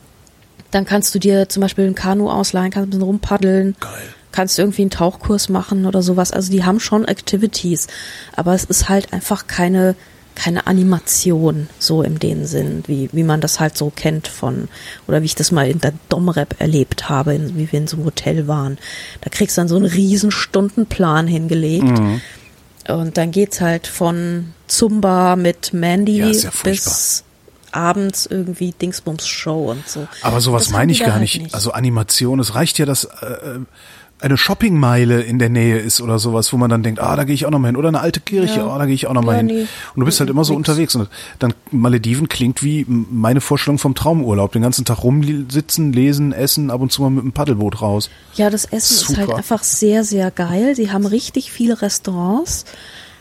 dann kannst du dir zum Beispiel ein Kanu ausleihen, kannst ein bisschen rumpaddeln. Geil. Kannst irgendwie einen Tauchkurs machen oder sowas. Also die haben schon Activities. Aber es ist halt einfach keine, keine Animation, so in dem Sinn, wie, wie man das halt so kennt von, oder wie ich das mal in der Domrep erlebt habe, in, wie wir in so einem Hotel waren. Da kriegst du dann so einen riesen Stundenplan hingelegt. Mhm. Und dann geht's halt von Zumba mit Mandy Ja, ja bis abends irgendwie Dingsbums Show und so. Aber sowas meine ich gar halt nicht. Also Animation, es reicht ja, dass äh, äh, eine Shoppingmeile in der Nähe ist oder sowas, wo man dann denkt, ah, da gehe ich auch noch mal hin. Oder eine alte Kirche, Ja. ah, da gehe ich auch noch mal Ja, hin. nee. Und du bist halt immer so Nix. unterwegs. Und dann Malediven klingt wie meine Vorstellung vom Traumurlaub. Den ganzen Tag rumsitzen, lesen, essen, ab und zu mal mit dem Paddelboot raus. Ja, das Essen ist halt Super. einfach sehr, sehr geil. Sie haben richtig viele Restaurants.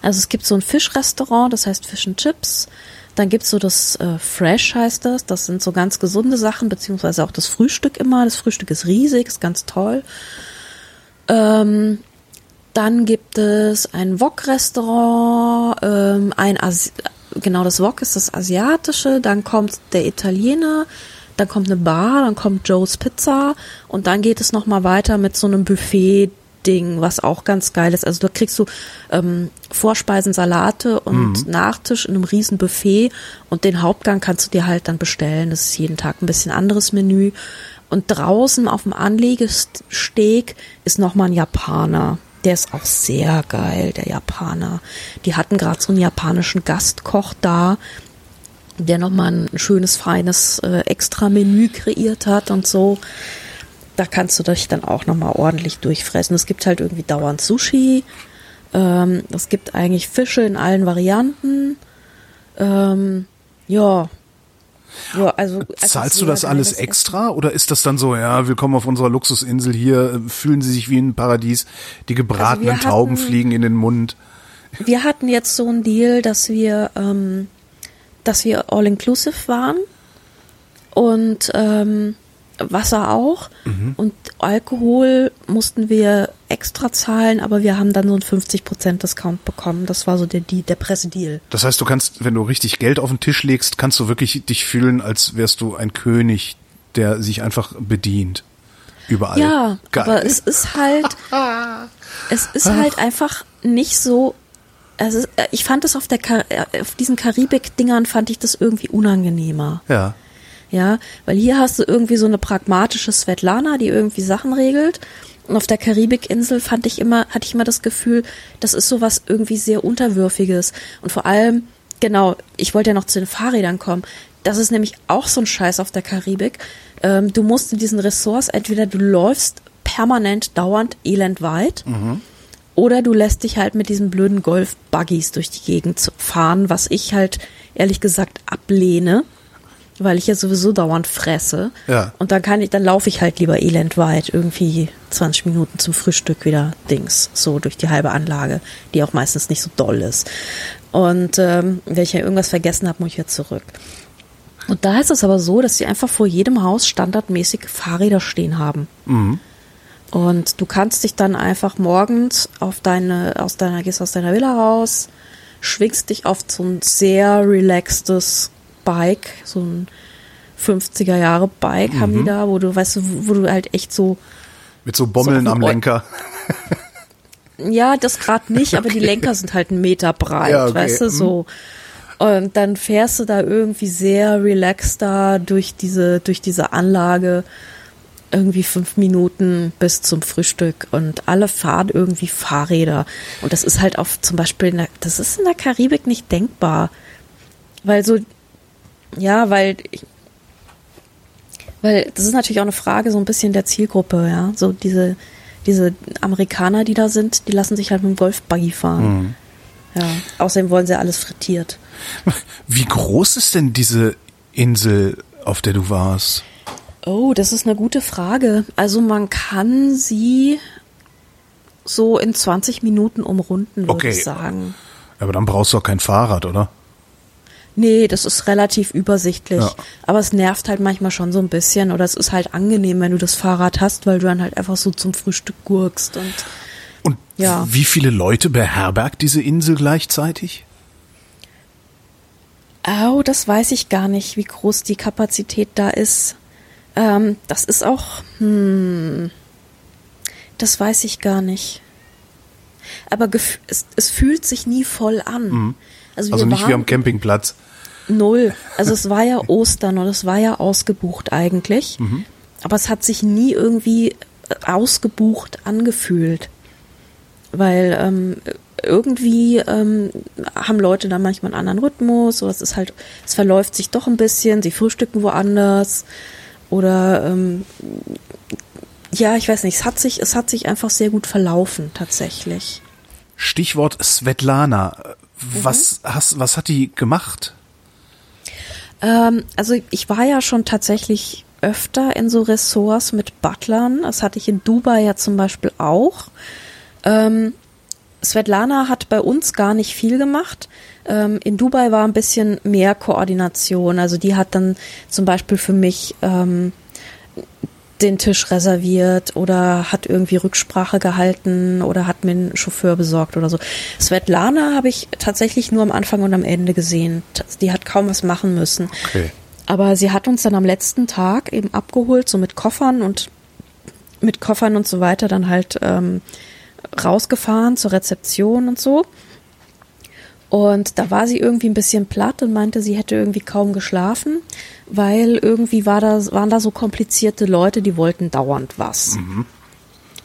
Also es gibt so ein Fischrestaurant, das heißt Fish and Chips. Dann gibt's so das äh, Fresh heißt das. Das sind so ganz gesunde Sachen, beziehungsweise auch das Frühstück immer. Das Frühstück ist riesig, ist ganz toll. Ähm, dann gibt es ein Wok-Restaurant, ähm, ein Asi genau das Wok ist das asiatische, dann kommt der Italiener, dann kommt eine Bar, dann kommt Joe's Pizza und dann geht es noch mal weiter mit so einem Buffet. Ding, was auch ganz geil ist. Also da kriegst du ähm, Vorspeisen, Salate und Nachtisch in einem riesen Buffet und den Hauptgang kannst du dir halt dann bestellen. Das ist jeden Tag ein bisschen anderes Menü. Und draußen auf dem Anlegesteg ist nochmal ein Japaner. Der ist auch sehr geil, der Japaner. Die hatten gerade so einen japanischen Gastkoch da, der nochmal ein schönes, feines äh, Extra-Menü kreiert hat und so. Da kannst du dich dann auch nochmal ordentlich durchfressen. Es gibt halt irgendwie dauernd Sushi. Ähm, es gibt eigentlich Fische in allen Varianten. Ähm, ja. Ja, also, also Zahlst du das alles extra oder ist das dann so, ja, willkommen auf unserer Luxusinsel hier, äh, fühlen Sie sich wie ein Paradies, die gebratenen Also wir Tauben hatten- fliegen in den Mund. Wir hatten jetzt so einen Deal, dass wir, ähm, dass wir all-inclusive waren und ähm, Wasser auch und Alkohol mussten wir extra zahlen, aber wir haben dann so einen 50% Discount bekommen. Das war so der, der Pressedeal. Das heißt, du kannst, wenn du richtig Geld auf den Tisch legst, kannst du wirklich dich fühlen, als wärst du ein König, der sich einfach bedient. Überall. Ja, Geil. aber es ist halt, es ist halt einfach nicht so. Also äh, ich fand es auf der äh, auf diesen Karibik-Dingern fand ich das irgendwie unangenehmer. ja. Ja, weil hier hast du irgendwie so eine pragmatische Svetlana, die irgendwie Sachen regelt. Und auf der Karibikinsel fand ich immer, hatte ich immer das Gefühl, das ist sowas irgendwie sehr Unterwürfiges. Und vor allem, genau, ich wollte ja noch zu den Fahrrädern kommen. Das ist nämlich auch so ein Scheiß auf der Karibik. Ähm, du musst in diesen Ressorts entweder du läufst permanent, dauernd, elendweit. Oder du lässt dich halt mit diesen blöden Golf-Buggies durch die Gegend fahren, was ich halt ehrlich gesagt ablehne, weil ich ja sowieso dauernd fresse. Ja. Und dann kann ich, dann laufe ich halt lieber elendweit irgendwie 20 Minuten zum Frühstück wieder Dings, so durch die halbe Anlage, die auch meistens nicht so doll ist. Und ähm, wenn ich ja irgendwas vergessen habe, muss ich ja zurück. Und da ist es aber so, dass sie einfach vor jedem Haus standardmäßig Fahrräder stehen haben. Und du kannst dich dann einfach morgens auf deine, aus deiner, gehst aus deiner Villa raus, schwingst dich auf so ein sehr relaxtes Bike, so ein 50er Jahre Bike haben die da, wo du, weißt du, wo du halt echt so, Mit so Bommeln So am Lenker. ja, das gerade nicht, aber die Lenker sind halt einen Meter breit, Ja, okay. weißt du, Mhm. so. Und dann fährst du da irgendwie sehr relaxed da durch diese, durch diese Anlage irgendwie fünf Minuten bis zum Frühstück und alle fahren irgendwie Fahrräder. Und das ist halt auf zum Beispiel, der, das ist in der Karibik nicht denkbar. Weil so, ja, weil, ich, weil das ist natürlich auch eine Frage so ein bisschen der Zielgruppe, ja. So diese, diese Amerikaner, die da sind, die lassen sich halt mit dem Golfbuggy fahren. Ja. Außerdem wollen sie alles frittiert. Wie groß ist denn diese Insel, auf der du warst? Oh, das ist eine gute Frage. Also man kann sie so in 20 Minuten umrunden, würde Okay. ich sagen. Aber dann brauchst du auch kein Fahrrad, oder? Nee, das ist relativ übersichtlich. Ja. Aber es nervt halt manchmal schon so ein bisschen. Oder es ist halt angenehm, wenn du das Fahrrad hast, weil du dann halt einfach so zum Frühstück gurkst. Und Und Ja. wie viele Leute beherbergt diese Insel gleichzeitig? oh, das weiß ich gar nicht, wie groß die Kapazität da ist. Ähm, das ist auch, hm, das weiß ich gar nicht. Aber es, es fühlt sich nie voll an. Also, wir Also nicht wie waren- am Campingplatz. Null. Also es war ja Ostern und es war ja ausgebucht eigentlich. Aber es hat sich nie irgendwie äh, ausgebucht angefühlt. Weil ähm, irgendwie ähm, haben Leute da manchmal einen anderen Rhythmus oder es ist halt, es verläuft sich doch ein bisschen, sie frühstücken woanders oder ähm, ja, ich weiß nicht, es hat sich, es hat sich einfach sehr gut verlaufen tatsächlich. Stichwort Svetlana. Was, hast, was hat die gemacht? Ähm, also ich war ja schon tatsächlich öfter in so Ressorts mit Butlern. Das hatte ich in Dubai ja zum Beispiel auch. Ähm, Svetlana hat bei uns gar nicht viel gemacht. Ähm, in Dubai war ein bisschen mehr Koordination. Also die hat dann zum Beispiel für mich ähm, den Tisch reserviert oder hat irgendwie Rücksprache gehalten oder hat mir einen Chauffeur besorgt oder so. Svetlana habe ich tatsächlich nur am Anfang und am Ende gesehen. Die hat kaum was machen müssen. Okay. Aber sie hat uns dann am letzten Tag eben abgeholt, so mit Koffern und mit Koffern und so weiter dann halt ähm, rausgefahren zur Rezeption und so. Und da war sie irgendwie ein bisschen platt und meinte, sie hätte irgendwie kaum geschlafen, weil irgendwie war da, waren da so komplizierte Leute, die wollten dauernd was.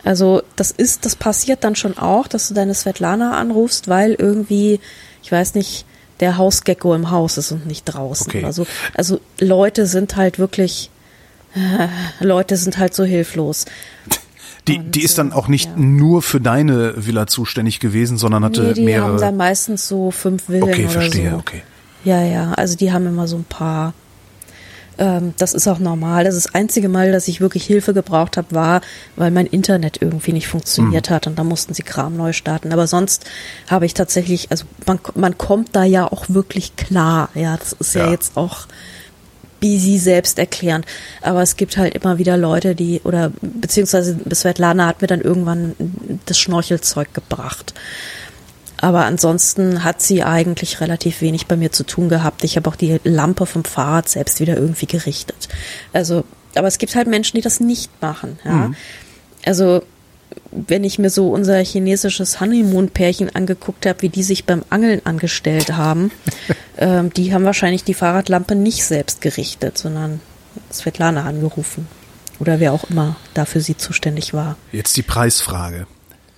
Also das ist, das passiert dann schon auch, dass du deine Svetlana anrufst, weil irgendwie, ich weiß nicht, der Hausgecko im Haus ist und nicht draußen. Okay. Also, also Leute sind halt wirklich, äh, Leute sind halt so hilflos. Die, Und, die ist dann auch nicht ja. nur für deine Villa zuständig gewesen, sondern hatte Nee, die haben mehrere. dann meistens so fünf Villen Okay, oder verstehe, so. okay. Ja, ja, also die haben immer so ein paar. Ähm, das ist auch normal. Das, ist das einzige Mal, dass ich wirklich Hilfe gebraucht habe, war, weil mein Internet irgendwie nicht funktioniert hat und da mussten sie Kram neu starten. Aber sonst habe ich tatsächlich, also man, man kommt da ja auch wirklich klar. Ja, das ist ja, Ja. jetzt auch busy selbst erklärend. Aber es gibt halt immer wieder Leute, die, oder beziehungsweise Svetlana hat mir dann irgendwann das Schnorchelzeug gebracht. Aber ansonsten hat sie eigentlich relativ wenig bei mir zu tun gehabt. Ich habe auch die Lampe vom Fahrrad selbst wieder irgendwie gerichtet. Also, aber es gibt halt Menschen, die das nicht machen. Ja? Also, wenn ich mir so unser chinesisches Honeymoon-Pärchen angeguckt habe, wie die sich beim Angeln angestellt haben, ähm, die haben wahrscheinlich die Fahrradlampe nicht selbst gerichtet, sondern Svetlana angerufen. Oder wer auch immer da für sie zuständig war. Jetzt die Preisfrage.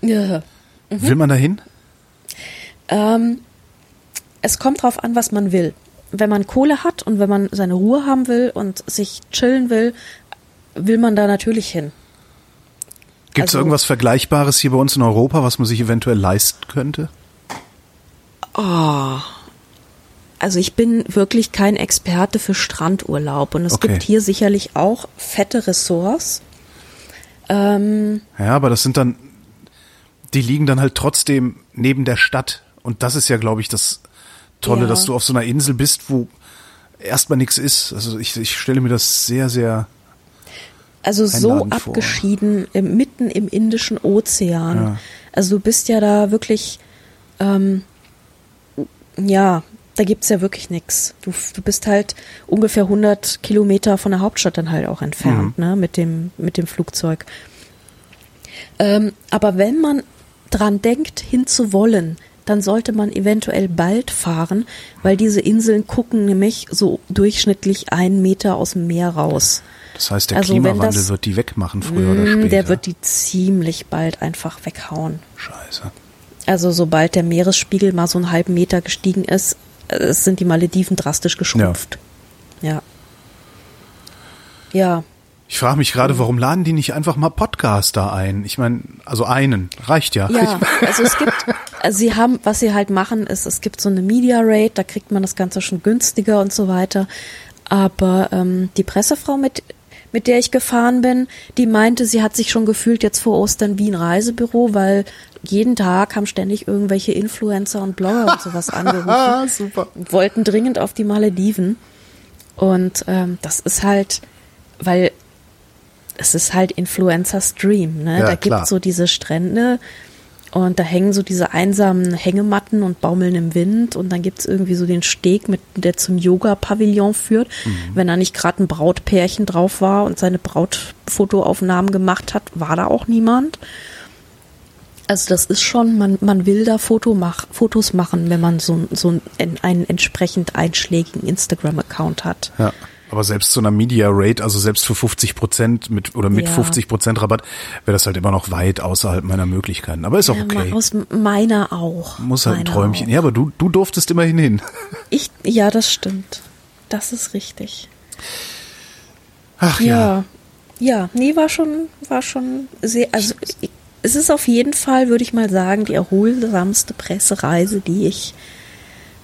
Ja. Will man dahin? Ähm, es kommt drauf an, was man will. Wenn man Kohle hat und wenn man seine Ruhe haben will und sich chillen will, will man da natürlich hin. Gibt es Also- irgendwas Vergleichbares hier bei uns in Europa, was man sich eventuell leisten könnte? Also ich bin wirklich kein Experte für Strandurlaub und es Okay. gibt hier sicherlich auch fette Ressorts. Ähm, Ja, aber das sind dann, die liegen dann halt trotzdem neben der Stadt. Und das ist ja, glaube ich, das Tolle, Ja. dass du auf so einer Insel bist, wo erstmal nichts ist. Also ich, ich stelle mir das sehr, sehr, Also so abgeschieden, im, mitten im Indischen Ozean. Ja. Also du bist ja da wirklich, ähm, ja, da gibt's ja wirklich nix. Du, du bist halt ungefähr 100 Kilometer von der Hauptstadt dann halt auch entfernt, Mhm. ne, mit dem, mit dem Flugzeug. Ähm, aber wenn man dran denkt, hinzuwollen, dann sollte man eventuell bald fahren, weil diese Inseln gucken nämlich so durchschnittlich einen Meter aus dem Meer raus. Das heißt, der Also Klimawandel das- wird die wegmachen, früher oder Mm, später. Der wird die ziemlich bald einfach weghauen. Scheiße. Also sobald der Meeresspiegel mal so einen halben Meter gestiegen ist, äh, sind die Malediven drastisch geschrumpft. Ja. Ja. Ich frage mich gerade, warum laden die nicht einfach mal Podcaster ein? Ich meine, also einen, reicht ja. Ja, also es gibt, also sie haben, was sie halt machen, ist, es gibt so eine Media Rate, da kriegt man das Ganze schon günstiger und so weiter. Aber ähm, die Pressefrau, mit, mit der ich gefahren bin, die meinte, sie hat sich schon gefühlt jetzt vor Ostern wie ein Reisebüro, weil jeden Tag haben ständig irgendwelche Influencer und Blogger und sowas angerufen. Ah, super. wollten dringend auf die Malediven. Und ähm, das ist halt, weil es ist halt Influencer Stream, ne? Ja, da gibt's so diese Strände und da hängen so diese einsamen Hängematten und baumeln im Wind und dann gibt's irgendwie so den Steg, mit, der zum Yoga-Pavillon führt. Mhm. Wenn da nicht gerade ein Brautpärchen drauf war und seine Brautfotoaufnahmen gemacht hat, war da auch niemand. Also das ist schon, man, man will da Foto mach, Fotos machen, wenn man so, so einen, einen entsprechend einschlägigen Instagram-Account hat. Ja. Aber selbst zu einer Media Rate, also selbst für 50 Prozent mit oder mit Ja. 50 Prozent Rabatt, wäre das halt immer noch weit außerhalb meiner Möglichkeiten. Aber ist auch okay. Aus meiner auch. Muss halt ein Träumchen. Auch. Ja, aber du, du durftest immerhin hin. Ich, ja, das stimmt. Das ist richtig. Ach ja. Ja, ja, nee, war schon, war schon sehr, also ich- es ist auf jeden Fall, würde ich mal sagen, die erholsamste Pressereise, die ich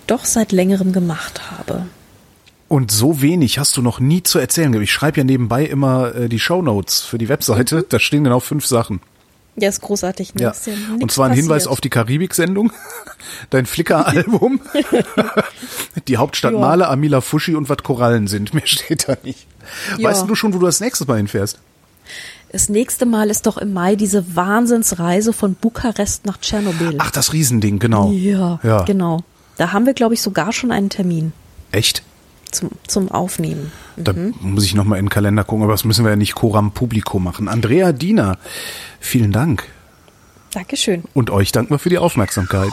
doch seit längerem gemacht habe. Und so wenig hast du noch nie zu erzählen. Ich schreibe ja nebenbei immer äh, die Shownotes für die Webseite. Mhm. Da stehen genau fünf Sachen. Ja, ist großartig. Ne? Ja. Ist ja Und zwar ein Hinweis passiert. auf die Karibik-Sendung, dein Flickr-Album, die Hauptstadt. Male, Amila Fushi und was Korallen sind. Mehr steht da nicht. Ja. Weißt du schon, wo du das nächste Mal hinfährst? Das nächste Mal ist doch im Mai diese Wahnsinnsreise von Bukarest nach Tschernobyl. Ach, das Riesending, genau. ja, ja. genau. Da haben wir, glaube ich, sogar schon einen Termin Echt? Zum, zum Aufnehmen. Da muss ich nochmal in den Kalender gucken, aber das müssen wir ja nicht Coram Publico machen. Andrea Diener, vielen Dank. Dankeschön. Und euch danken wir für die Aufmerksamkeit.